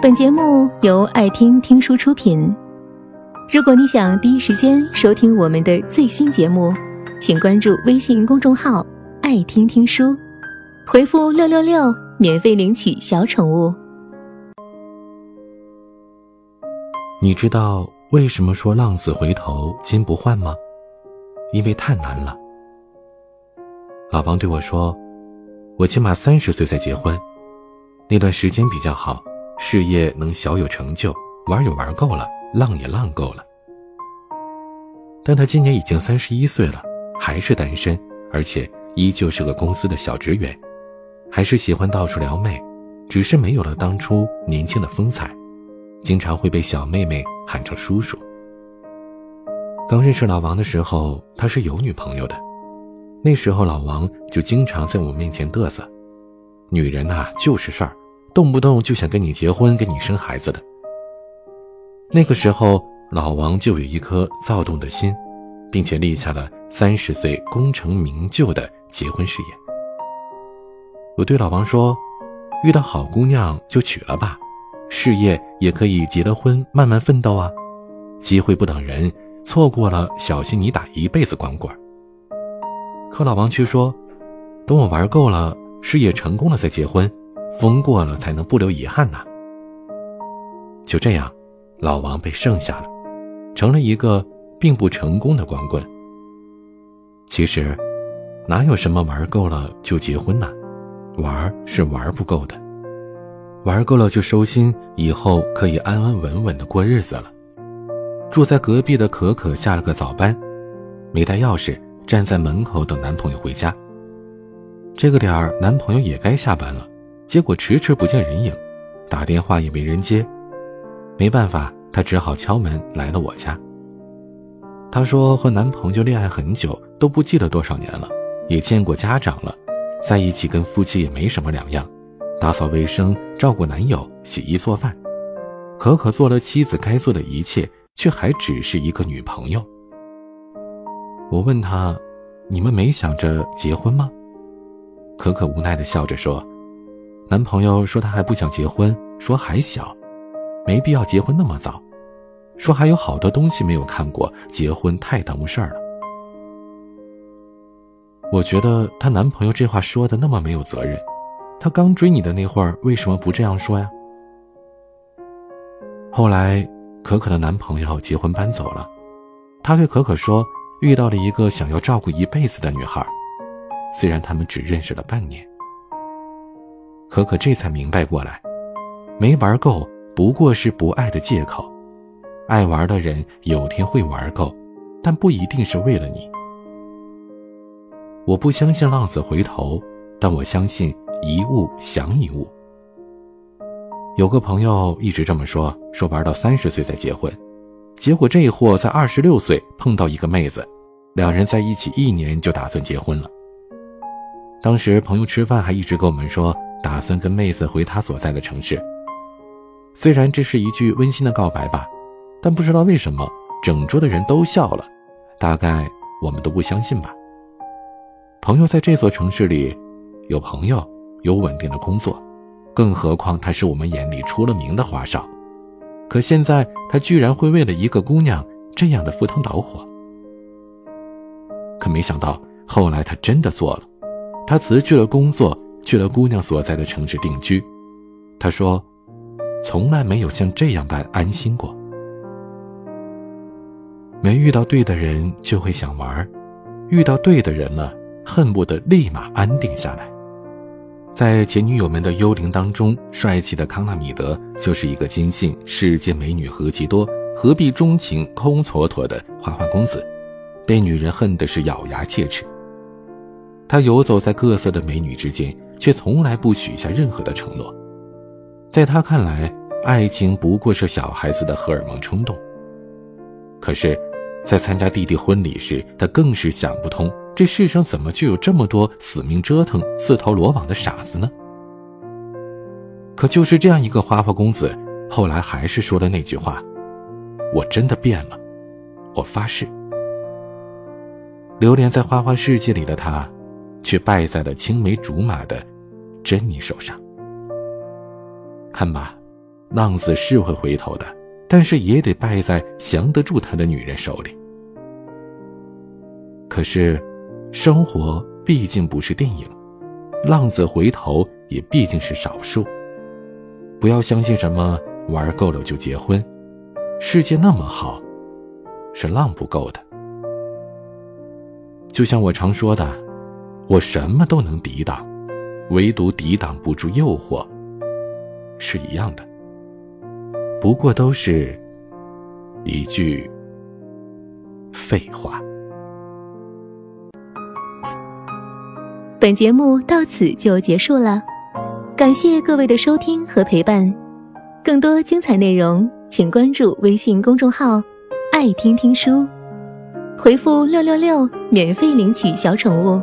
本节目由爱听听书出品。如果你想第一时间收听我们的最新节目，请关注微信公众号“爱听听书”，回复“六六六”免费领取小宠物。你知道为什么说“浪子回头金不换”吗？因为太难了。老王对我说：“我起码三十岁才结婚，那段时间比较好，事业能小有成就，玩也玩够了，浪也浪够了。”但他今年已经三十一岁了，还是单身，而且依旧是个公司的小职员，还是喜欢到处撩妹，只是没有了当初年轻的风采，经常会被小妹妹喊成叔叔。刚认识老王的时候，他是有女朋友的。那时候老王就经常在我面前嘚瑟，女人呐就是事儿，动不动就想跟你结婚、跟你生孩子的。那个时候老王就有一颗躁动的心，并且立下了三十岁功成名就的结婚誓言。我对老王说：“遇到好姑娘就娶了吧，事业也可以结了婚慢慢奋斗啊，机会不等人，错过了小心你打一辈子光棍。”可老王却说：“等我玩够了，事业成功了再结婚，风过了才能不留遗憾呢。”就这样，老王被剩下了，成了一个并不成功的光棍。其实，哪有什么玩够了就结婚呢？玩是玩不够的，玩够了就收心，以后可以安安稳稳的过日子了。住在隔壁的可可下了个早班，没带钥匙。站在门口等男朋友回家。这个点儿，男朋友也该下班了，结果迟迟不见人影，打电话也没人接。没办法，她只好敲门来了我家。她说和男朋友恋爱很久，都不记得多少年了，也见过家长了，在一起跟夫妻也没什么两样，打扫卫生、照顾男友、洗衣做饭。可可做了妻子该做的一切，却还只是一个女朋友。我问他：“你们没想着结婚吗？”可可无奈的笑着说：“男朋友说他还不想结婚，说还小，没必要结婚那么早，说还有好多东西没有看过，结婚太耽误事儿了。”我觉得她男朋友这话说的那么没有责任，他刚追你的那会儿为什么不这样说呀？后来，可可的男朋友结婚搬走了，他对可可说。遇到了一个想要照顾一辈子的女孩，虽然他们只认识了半年，可可这才明白过来，没玩够不过是不爱的借口，爱玩的人有天会玩够，但不一定是为了你。我不相信浪子回头，但我相信一物降一物。有个朋友一直这么说，说玩到三十岁再结婚。结果这货在二十六岁碰到一个妹子，两人在一起一年就打算结婚了。当时朋友吃饭还一直跟我们说，打算跟妹子回他所在的城市。虽然这是一句温馨的告白吧，但不知道为什么整桌的人都笑了，大概我们都不相信吧。朋友在这座城市里，有朋友，有稳定的工作，更何况他是我们眼里出了名的花哨。可现在他居然会为了一个姑娘这样的赴汤蹈火。可没想到后来他真的做了，他辞去了工作，去了姑娘所在的城市定居。他说：“从来没有像这样般安心过。没遇到对的人就会想玩，遇到对的人了，恨不得立马安定下来。”在前女友们的幽灵当中，帅气的康纳米德就是一个坚信世间美女何其多，何必钟情空蹉跎的花花公子，被女人恨的是咬牙切齿。他游走在各色的美女之间，却从来不许下任何的承诺。在他看来，爱情不过是小孩子的荷尔蒙冲动。可是，在参加弟弟婚礼时，他更是想不通。这世上怎么就有这么多死命折腾、自投罗网的傻子呢？可就是这样一个花花公子，后来还是说了那句话：“我真的变了，我发誓。”流连在花花世界里的他，却败在了青梅竹马的珍妮手上。看吧，浪子是会回头的，但是也得败在降得住他的女人手里。可是，生活毕竟不是电影，浪子回头也毕竟是少数。不要相信什么玩够了就结婚，世界那么好，是浪不够的。就像我常说的，我什么都能抵挡，唯独抵挡不住诱惑，是一样的。不过都是一句废话。本节目到此就结束了，感谢各位的收听和陪伴。更多精彩内容，请关注微信公众号“爱听听书”，回复“六六六”免费领取小宠物。